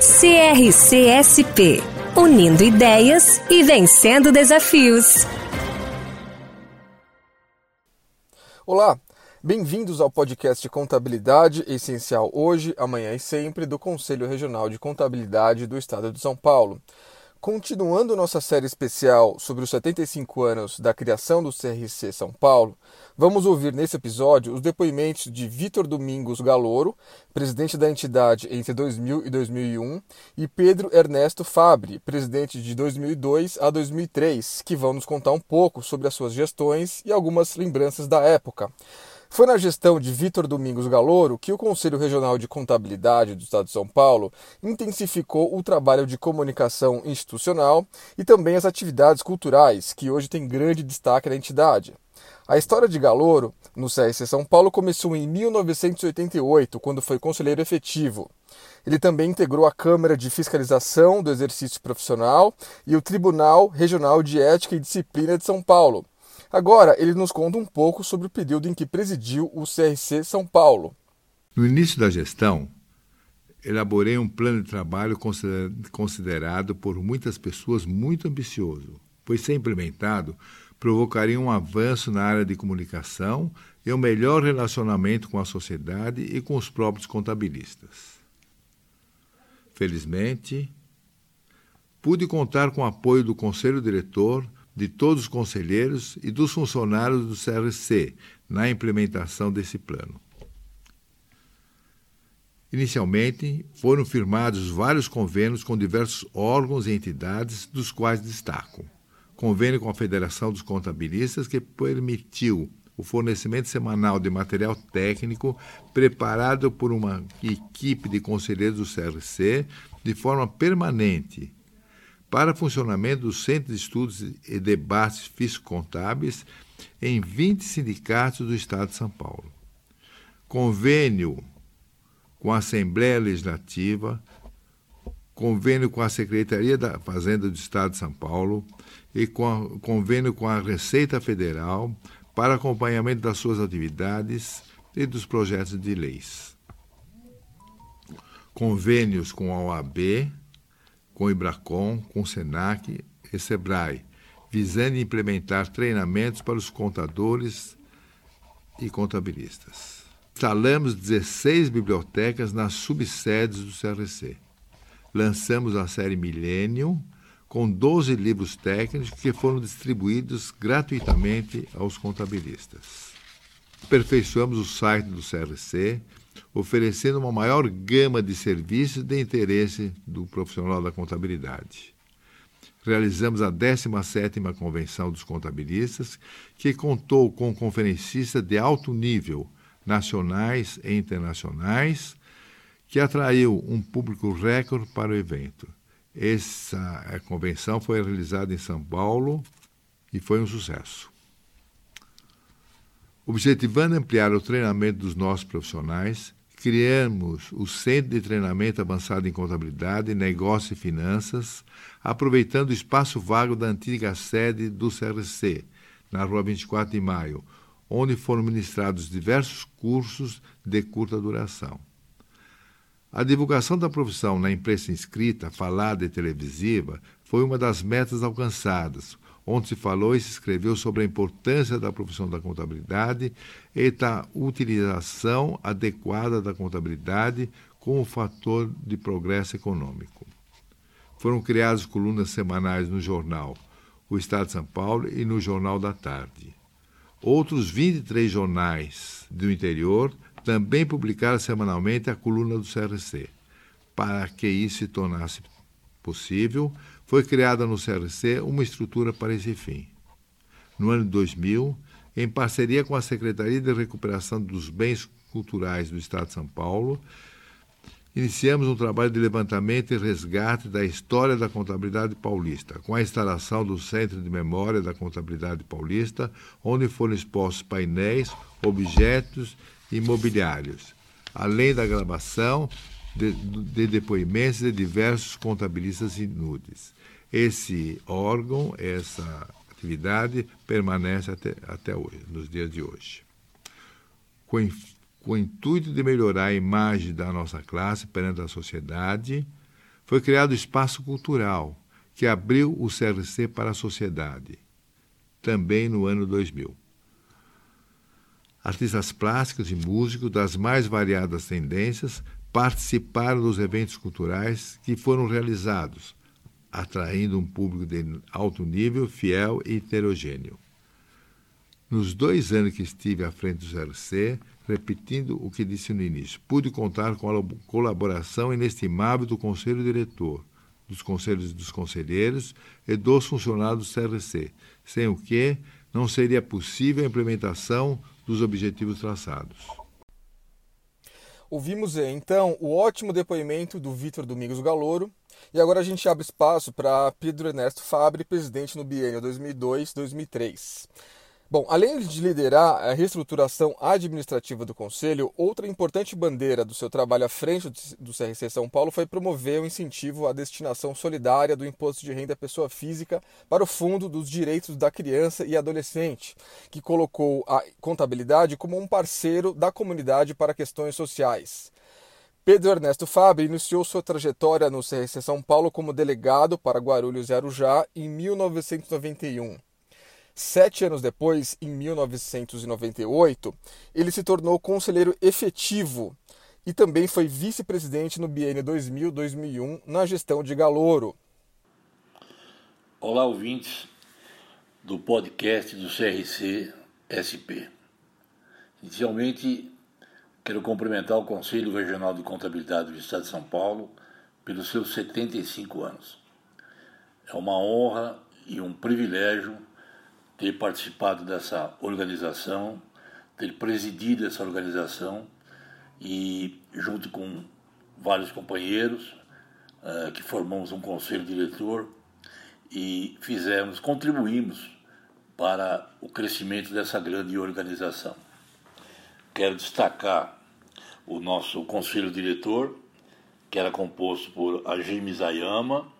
CRCSP Unindo ideias e vencendo desafios. Olá, bem-vindos ao podcast Contabilidade Essencial hoje, amanhã e sempre do Conselho Regional de Contabilidade do Estado de São Paulo. Continuando nossa série especial sobre os 75 anos da criação do CRC São Paulo, vamos ouvir nesse episódio os depoimentos de Vitor Domingos Galouro, presidente da entidade entre 2000 e 2001, e Pedro Ernesto Fabre, presidente de 2002 a 2003, que vão nos contar um pouco sobre as suas gestões e algumas lembranças da época. Foi na gestão de Vitor Domingos Galouro que o Conselho Regional de Contabilidade do Estado de São Paulo intensificou o trabalho de comunicação institucional e também as atividades culturais, que hoje têm grande destaque na entidade. A história de Galouro no CSC São Paulo começou em 1988, quando foi conselheiro efetivo. Ele também integrou a Câmara de Fiscalização do Exercício Profissional e o Tribunal Regional de Ética e Disciplina de São Paulo. Agora, ele nos conta um pouco sobre o período em que presidiu o CRC São Paulo. No início da gestão, elaborei um plano de trabalho considerado por muitas pessoas muito ambicioso, pois, se implementado, provocaria um avanço na área de comunicação e um melhor relacionamento com a sociedade e com os próprios contabilistas. Felizmente, pude contar com o apoio do conselho diretor de todos os conselheiros e dos funcionários do CRC na implementação desse plano. Inicialmente, foram firmados vários convênios com diversos órgãos e entidades, dos quais destaco: convênio com a Federação dos Contabilistas, que permitiu o fornecimento semanal de material técnico preparado por uma equipe de conselheiros do CRC de forma permanente para funcionamento do Centro de Estudos e Debates Fisco-Contábeis em 20 sindicatos do Estado de São Paulo. Convênio com a Assembleia Legislativa, convênio com a Secretaria da Fazenda do Estado de São Paulo e com convênio com a Receita Federal para acompanhamento das suas atividades e dos projetos de leis. Convênios com a OAB, com o Ibracom, com o SENAC e SEBRAE, visando implementar treinamentos para os contadores e contabilistas. Instalamos 16 bibliotecas nas subsedes do CRC. Lançamos a série Millennium, com 12 livros técnicos que foram distribuídos gratuitamente aos contabilistas. Aperfeiçoamos o site do CRC, oferecendo uma maior gama de serviços de interesse do profissional da contabilidade. Realizamos a 17ª Convenção dos Contabilistas, que contou com conferencistas de alto nível, nacionais e internacionais, que atraiu um público recorde para o evento. Essa convenção foi realizada em São Paulo e foi um sucesso. Objetivando ampliar o treinamento dos nossos profissionais, criamos o Centro de Treinamento Avançado em Contabilidade, Negócio e Finanças, aproveitando o espaço vago da antiga sede do CRC, na Rua 24 de Maio, onde foram ministrados diversos cursos de curta duração. A divulgação da profissão na imprensa inscrita, falada e televisiva foi uma das metas alcançadas, onde se falou e se escreveu sobre a importância da profissão da contabilidade e da utilização adequada da contabilidade como fator de progresso econômico. Foram criadas colunas semanais no jornal O Estado de São Paulo e no Jornal da Tarde. Outros 23 jornais do interior também publicaram semanalmente a coluna do CRC. Para que isso se tornasse possível, foi criada no CRC uma estrutura para esse fim. No ano de 2000, em parceria com a Secretaria de Recuperação dos Bens Culturais do Estado de São Paulo, iniciamos um trabalho de levantamento e resgate da história da contabilidade paulista, com a instalação do Centro de Memória da Contabilidade Paulista, onde foram expostos painéis, objetos e mobiliários, além da gravação de, de depoimentos de diversos contabilistas inúteis. Esse órgão, essa atividade permanece até, até hoje, nos dias de hoje. Com com o intuito de melhorar a imagem da nossa classe perante a sociedade, foi criado o Espaço Cultural, que abriu o CRC para a sociedade, também no ano 2000. Artistas plásticos e músicos das mais variadas tendências participaram dos eventos culturais que foram realizados, atraindo um público de alto nível, fiel e heterogêneo. Nos dois anos que estive à frente do CRC, repetindo o que disse no início, pude contar com a colaboração inestimável do Conselho Diretor, dos conselhos dos conselheiros e dos funcionários do CRC, sem o que não seria possível a implementação dos objetivos traçados. Ouvimos então o ótimo depoimento do Vitor Domingos Galouro e agora a gente abre espaço para Pedro Ernesto Fabre, presidente no biênio 2002-2003. Bom, além de liderar a reestruturação administrativa do Conselho, outra importante bandeira do seu trabalho à frente do CRC São Paulo foi promover o incentivo à destinação solidária do Imposto de Renda à Pessoa Física para o Fundo dos Direitos da Criança e Adolescente, que colocou a contabilidade como um parceiro da comunidade para questões sociais. Pedro Ernesto Fabre iniciou sua trajetória no CRC São Paulo como delegado para Guarulhos e Arujá em 1991. Sete anos depois, em 1998, ele se tornou conselheiro efetivo e também foi vice-presidente no biênio 2000-2001 na gestão de Galouro. Olá, ouvintes do podcast do CRC SP. Inicialmente, quero cumprimentar o Conselho Regional de Contabilidade do Estado de São Paulo pelos seus 75 anos. É uma honra e um privilégio ter participado dessa organização, ter presidido essa organização e, junto com vários companheiros, uh, que formamos um conselho diretor e fizemos, contribuímos para o crescimento dessa grande organização. Quero destacar o nosso conselho diretor, que era composto por Ajimi Zayama,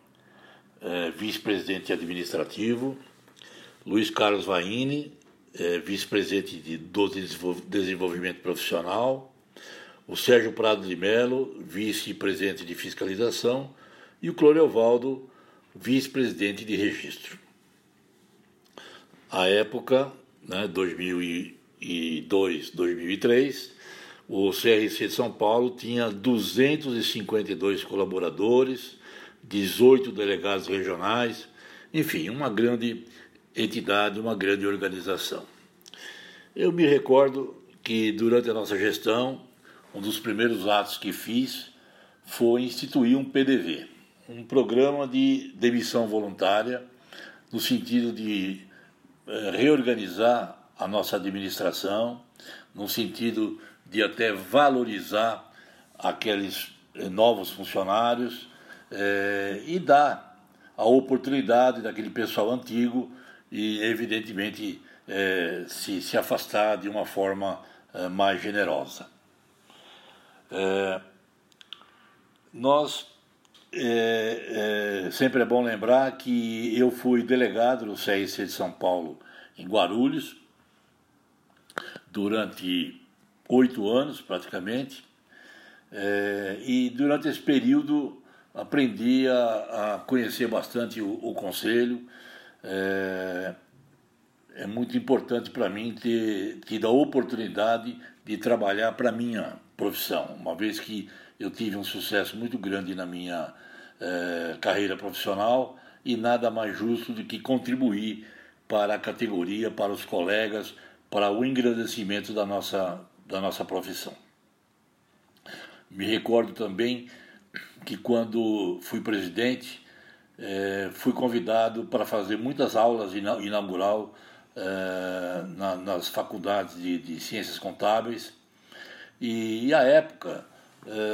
eh, vice-presidente administrativo, Luiz Carlos Vaini, é, vice-presidente de, do Desenvolvimento Profissional, o Sérgio Prado de Mello, vice-presidente de Fiscalização, e o Cloriovaldo, vice-presidente de Registro. À época, né, 2002, 2003, o CRC de São Paulo tinha 252 colaboradores, 18 delegados regionais, enfim, uma grande entidade, uma grande organização. Eu me recordo que durante a nossa gestão, um dos primeiros atos que fiz foi instituir um PDV, um programa de demissão voluntária, no sentido de eh, reorganizar a nossa administração, no sentido de até valorizar aqueles eh, novos funcionários eh, e dar a oportunidade daquele pessoal antigo e, evidentemente, é, se, se afastar de uma forma é, mais generosa. É, nós é, é, sempre é bom lembrar que eu fui delegado no CRC de São Paulo em Guarulhos durante oito anos praticamente é, e durante esse período aprendi a, a conhecer bastante o, o conselho é, é muito importante para mim ter tido a oportunidade de trabalhar para minha profissão, uma vez que eu tive um sucesso muito grande na minha é, carreira profissional e nada mais justo do que contribuir para a categoria, para os colegas, para o engrandecimento da nossa, da nossa profissão. Me recordo também que quando fui presidente, é, fui convidado para fazer muitas aulas inaugural é, na, nas faculdades de, de, ciências contábeis e, à época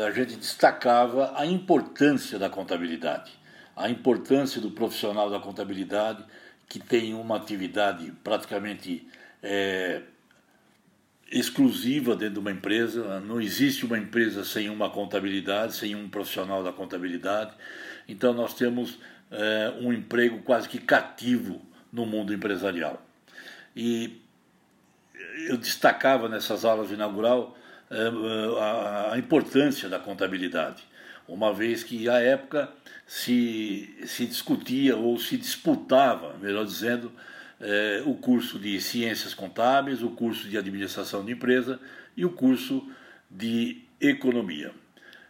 a gente destacava a importância da contabilidade, a importância do profissional da contabilidade que tem uma atividade praticamente é, exclusiva dentro de uma empresa. Não existe uma empresa sem uma contabilidade, sem um profissional da contabilidade. Então nós temos é, um emprego quase que cativo no mundo empresarial. E eu destacava nessas aulas inaugural é, a, importância da contabilidade, uma vez que à época se, se discutia ou se disputava, melhor dizendo, é, o curso de Ciências Contábeis, o curso de Administração de Empresa e o curso de Economia.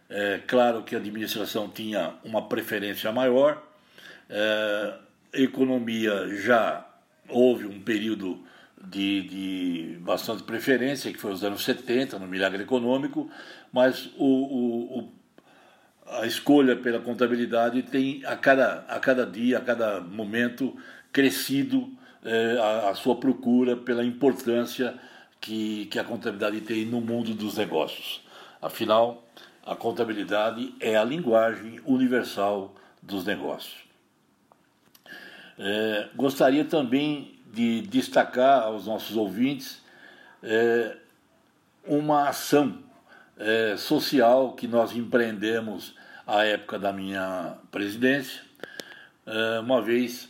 É, claro que a administração tinha uma preferência maior, é, economia já houve um período de, de, bastante preferência, que foi os anos 70, no milagre econômico, mas o, o, o, a escolha pela contabilidade tem a cada, a cada dia, a cada momento, crescido é, a, a, sua procura pela importância que, que a contabilidade tem no mundo dos negócios. Afinal, a contabilidade é a linguagem universal dos negócios. É, gostaria também de destacar aos nossos ouvintes é, uma ação é, social que nós empreendemos à época da minha presidência, é, uma vez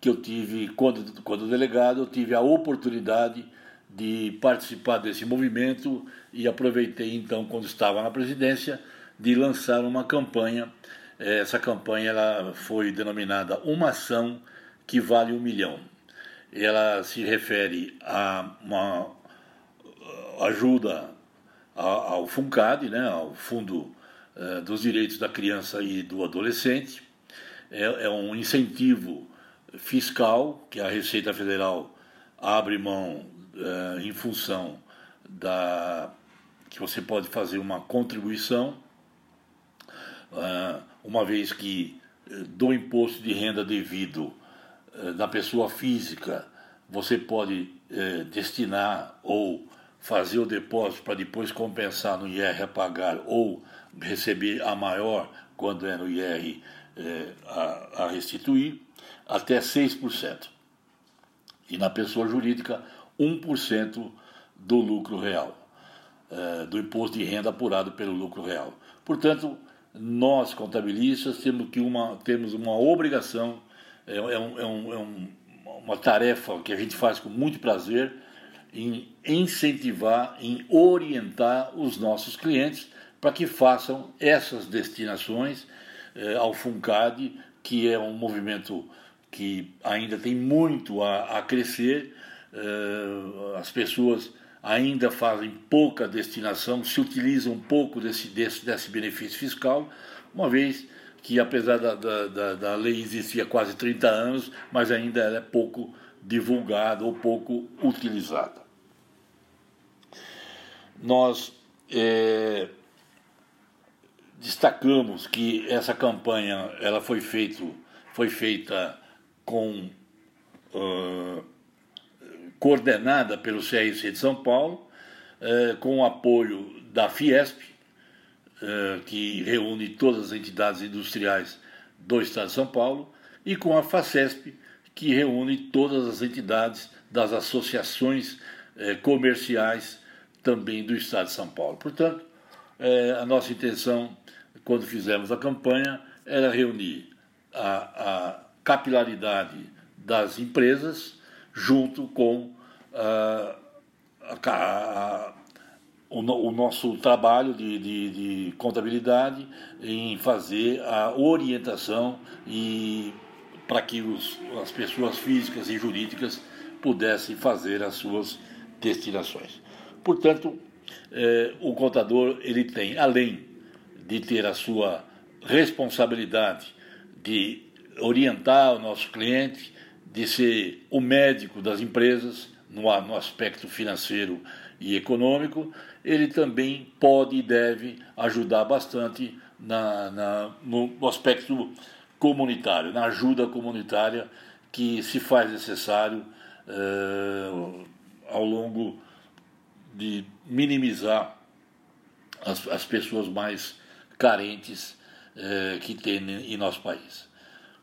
que eu tive, quando, quando delegado, eu tive a oportunidade de participar desse movimento e aproveitei então, quando estava na presidência, de lançar uma campanha. Essa campanha ela foi denominada Uma Ação que Vale um Milhão. Ela se refere a uma ajuda ao FUNCAD, né, ao Fundo eh, dos Direitos da Criança e do Adolescente. É, é um incentivo fiscal que a Receita Federal abre mão uh, em função da que você pode fazer uma contribuição, uh, uma vez que uh, do imposto de renda devido da pessoa física você pode destinar ou fazer o depósito para depois compensar no IR a pagar ou receber a maior quando é no IR a, a restituir até 6%. E na pessoa jurídica, 1% do lucro real, é, do imposto de renda apurado pelo lucro real. Portanto, nós contabilistas temos, que uma, temos uma obrigação, é, é, um, é, um, é um, uma tarefa que a gente faz com muito prazer em incentivar, em orientar os nossos clientes para que façam essas destinações é, ao FUNCAD, que é um movimento que ainda tem muito a, a crescer, uh, as pessoas ainda fazem pouca destinação, se utilizam pouco desse, desse, desse benefício fiscal, uma vez que apesar da, da, da, lei existir há quase 30 anos, mas ainda ela é pouco divulgada ou pouco utilizada. Nós é, destacamos que essa campanha ela foi, feito, foi feita com uh, coordenada pelo CRC de São Paulo, uh, com o apoio da Fiesp, uh, que reúne todas as entidades industriais do Estado de São Paulo, e com a FACESP, que reúne todas as entidades das associações comerciais também do Estado de São Paulo. Portanto, a nossa intenção, quando fizemos a campanha, era reunir a, a capilaridade das empresas junto com uh, a, a, o, o, nosso trabalho de, de, de, contabilidade em fazer a orientação e para que os, as pessoas físicas e jurídicas pudessem fazer as suas destinações. Portanto, eh, o contador ele tem, além de ter a sua responsabilidade de orientar o nosso cliente, de ser o médico das empresas no, no aspecto financeiro e econômico, ele também pode e deve ajudar bastante na, na no, aspecto comunitário, na ajuda comunitária que se faz necessário eh, ao longo de minimizar as, as pessoas mais carentes é, que tem em nosso país.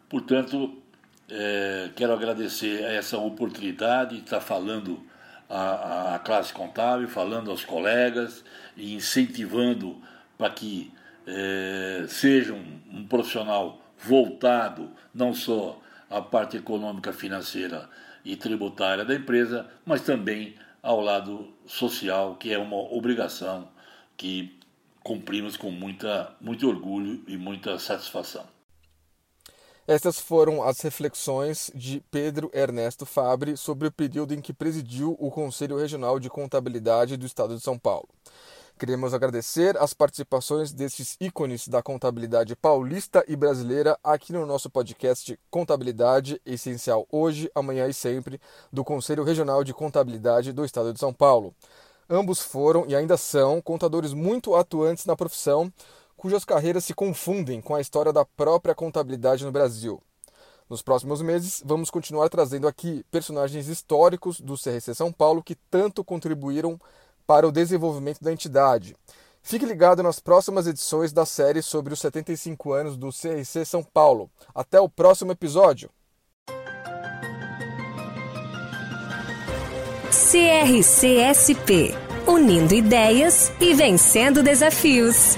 Portanto, é, quero agradecer essa oportunidade de estar falando à, classe contábil, falando aos colegas e incentivando para que é, seja um, um profissional voltado não só à parte econômica, financeira e tributária da empresa, mas também ao lado social, que é uma obrigação que cumprimos com muita, muito orgulho e muita satisfação. Essas foram as reflexões de Pedro Ernesto Fabre sobre o período em que presidiu o Conselho Regional de Contabilidade do Estado de São Paulo. Queremos agradecer as participações desses ícones da contabilidade paulista e brasileira aqui no nosso podcast Contabilidade Essencial hoje, amanhã e sempre, do Conselho Regional de Contabilidade do Estado de São Paulo. Ambos foram e ainda são contadores muito atuantes na profissão cujas carreiras se confundem com a história da própria contabilidade no Brasil. Nos próximos meses, vamos continuar trazendo aqui personagens históricos do CRC São Paulo que tanto contribuíram para o desenvolvimento da entidade. Fique ligado nas próximas edições da série sobre os 75 anos do CRC São Paulo. Até o próximo episódio! CRCSP Unindo ideias e vencendo desafios.